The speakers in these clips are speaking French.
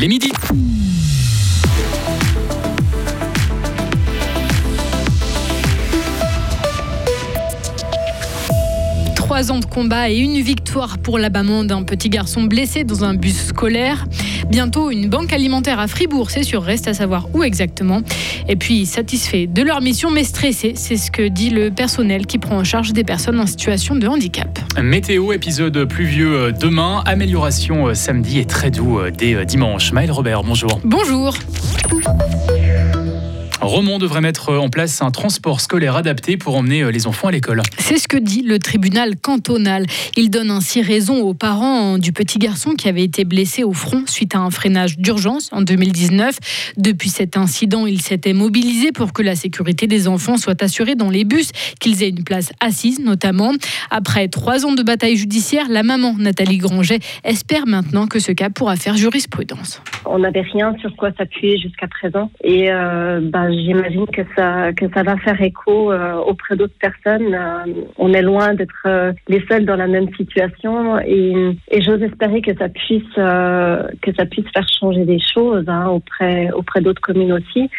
Il est midi. Trois ans de combat et une victoire pour l'abattement d'un petit garçon blessé dans un bus scolaire. Bientôt une banque alimentaire à Fribourg, c'est sûr, reste à savoir où exactement. Et puis satisfait de leur mission mais stressé, c'est ce que dit le personnel qui prend en charge des personnes en situation de handicap. Météo, épisode pluvieux euh, demain, amélioration euh, samedi et très doux euh, dès dimanche. Maël Robert, bonjour. Bonjour. Romont devrait mettre en place un transport scolaire adapté pour emmener euh, les enfants à l'école. C'est ce que dit le tribunal cantonal. Il donne ainsi raison aux parents du petit garçon qui avait été blessé au front suite à un freinage d'urgence en 2019. Depuis cet incident, il s'était mobilisé pour que la sécurité des enfants soit assurée dans les bus, qu'ils aient une place assise notamment. Après trois ans de bataille judiciaire, la maman Nathalie Granget espère maintenant que ce cas pourra faire jurisprudence. On n'avait rien sur quoi s'appuyer jusqu'à présent et euh, bah, j'imagine que ça que ça va faire écho euh, auprès d'autres personnes. Euh, on est loin d'être euh, les seuls dans la même situation et, j'ose espérer que ça puisse que ça puisse faire changer des choses hein, auprès auprès d'autres communes aussi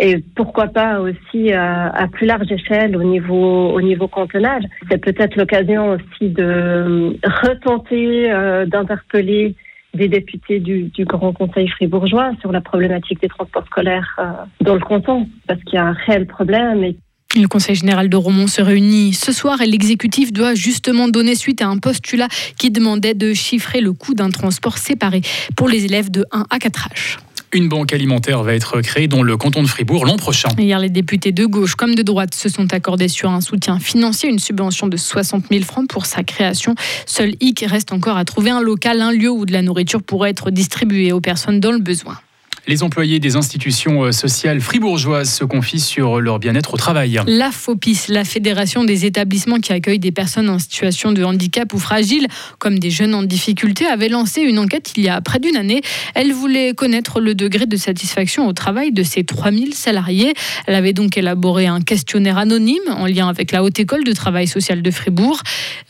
et pourquoi pas aussi à, plus large échelle au niveau au niveau cantonal. C'est peut-être l'occasion aussi de retenter d'interpeller des députés du, Grand Conseil fribourgeois sur la problématique des transports scolaires euh, dans le canton, parce qu'il y a un réel problème. Et le Conseil général de Romont se réunit ce soir et l'exécutif doit justement donner suite à un postulat qui demandait de chiffrer le coût d'un transport séparé pour les élèves de 1 à 4 âges. Une banque alimentaire va être créée dans le canton de Fribourg l'an prochain. Hier, les députés de gauche comme de droite se sont accordés sur un soutien financier, une subvention de 60 000 francs pour sa création. Seul hic reste encore à trouver un local, un lieu où de la nourriture pourrait être distribuée aux personnes dans le besoin. Les employés des institutions euh, sociales fribourgeoises se confient sur leur bien-être au travail. La FOPIS, la Fédération des établissements qui accueillent des personnes en situation de handicap ou fragiles, comme des jeunes en difficulté, avait lancé une enquête il y a près d'une année. Elle voulait connaître le degré de satisfaction au travail de ses 3000 salariés. Elle avait donc élaboré un questionnaire anonyme en lien avec la Haute École de Travail Social de Fribourg.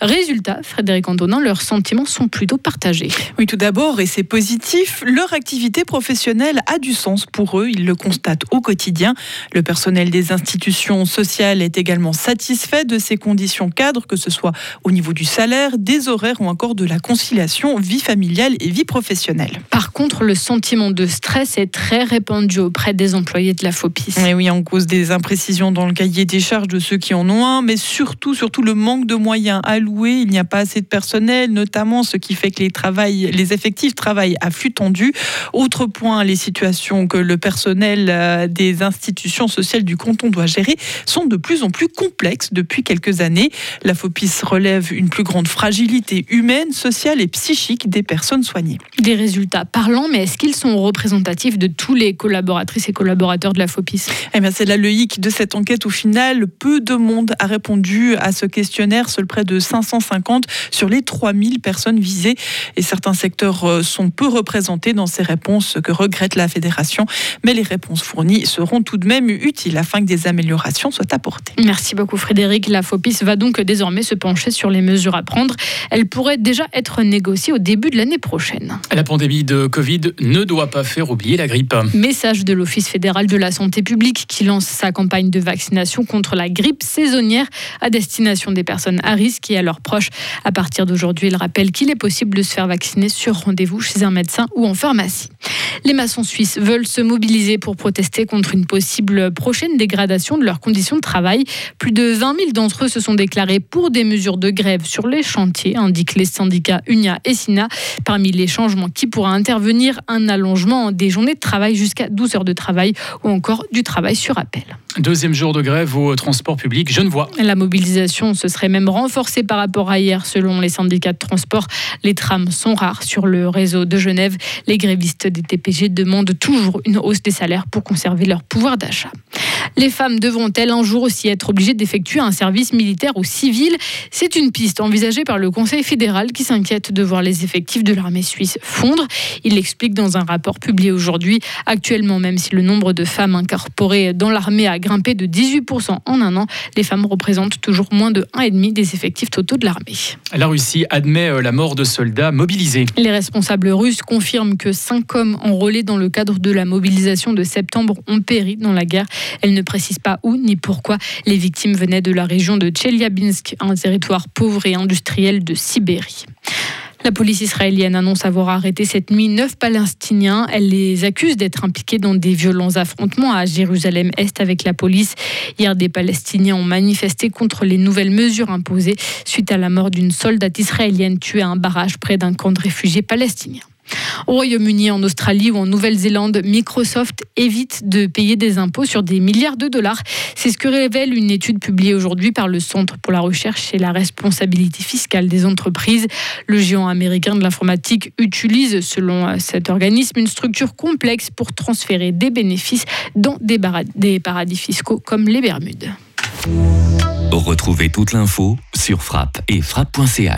Résultat, Frédéric Antonin, leurs sentiments sont plutôt partagés. Oui, tout d'abord, et c'est positif, leur activité professionnelle a du sens pour eux. Ils le constatent au quotidien. Le personnel des institutions sociales est également satisfait de ces conditions cadres, que ce soit au niveau du salaire, des horaires ou encore de la conciliation vie familiale et vie professionnelle. Par contre, le sentiment de stress est très répandu auprès des employés de la FOPIS. Et oui, en cause des imprécisions dans le cahier des charges de ceux qui en ont un, mais surtout, surtout le manque de moyens alloués. Il n'y a pas assez de personnel, notamment ce qui fait que les, travail, les effectifs travaillent à flux tendu. Autre point, les situations que le personnel euh, des institutions sociales du canton doit gérer sont de plus en plus complexes depuis quelques années. La FOPIS relève une plus grande fragilité humaine, sociale et psychique des personnes soignées. Des résultats parlants, mais est-ce qu'ils sont représentatifs de tous les collaboratrices et collaborateurs de la FOPIS? Eh bien, C'est le hic de cette enquête. Au final, peu de monde a répondu à ce questionnaire, seul près de 550 sur les 3000 personnes visées. Et certains secteurs euh, sont peu représentés dans ces réponses, que regrette la fédération. Mais les réponses fournies seront tout de même utiles afin que des améliorations soient apportées. Merci beaucoup Frédéric. La FOPIS va donc désormais se pencher sur les mesures à prendre. Elles pourraient déjà être négociées au début de l'année prochaine. La pandémie de Covid ne doit pas faire oublier la grippe. Message de l'Office fédéral de la santé publique qui lance sa campagne de vaccination contre la grippe saisonnière à destination des personnes à risque et à leurs proches. À partir d'aujourd'hui, il rappelle qu'il est possible de se faire vacciner sur rendez-vous chez un médecin ou en pharmacie. Les maçons suisses veulent se mobiliser pour protester contre une possible prochaine dégradation de leurs conditions de travail. Plus de 20 000 d'entre eux se sont déclarés pour des mesures de grève sur les chantiers, indiquent les syndicats UNIA et SINA. Parmi les changements qui pourraient intervenir, un allongement des journées de travail jusqu'à 12 heures de travail ou encore du travail sur appel. Deuxième jour de grève au transport public Genevois. La mobilisation se serait même renforcée par rapport à hier selon les syndicats de transport. Les trams sont rares sur le réseau de Genève. Les grévistes des TPG demandent toujours une hausse des salaires pour conserver leur pouvoir d'achat. Les femmes devront-elles un jour aussi être obligées d'effectuer un service militaire ou civil? C'est une piste envisagée par le Conseil fédéral qui s'inquiète de voir les effectifs de l'armée suisse fondre. Il l'explique dans un rapport publié aujourd'hui. Actuellement, même si le nombre de femmes incorporées dans l'armée a grimpé de 18% en un an. Les femmes représentent toujours moins de 1,5 des effectifs totaux de l'armée. La Russie admet euh, la mort de soldats mobilisés. Les responsables russes confirment que cinq hommes enrôlés dans le cadre de la mobilisation de septembre ont péri dans la guerre. Elles ne précisent pas où ni pourquoi. Les victimes venaient de la région de Tcheliabinsk, un territoire pauvre et industriel de Sibérie. La police israélienne annonce avoir arrêté cette nuit neuf Palestiniens. Elle les accuse d'être impliqués dans des violents affrontements à Jérusalem-Est avec la police. Hier, des Palestiniens ont manifesté contre les nouvelles mesures imposées suite à la mort d'une soldate israélienne tuée à un barrage près d'un camp de réfugiés palestiniens. Au Royaume-Uni, en Australie ou en Nouvelle-Zélande, Microsoft évite de payer des impôts sur des milliards de dollars. C'est ce que révèle une étude publiée aujourd'hui par le Centre pour la recherche et la responsabilité fiscale des entreprises. Le géant américain de l'informatique utilise, selon cet organisme, une structure complexe pour transférer des bénéfices dans des paradis fiscaux comme les Bermudes. Retrouvez toute l'info sur frappe et frappe.ch.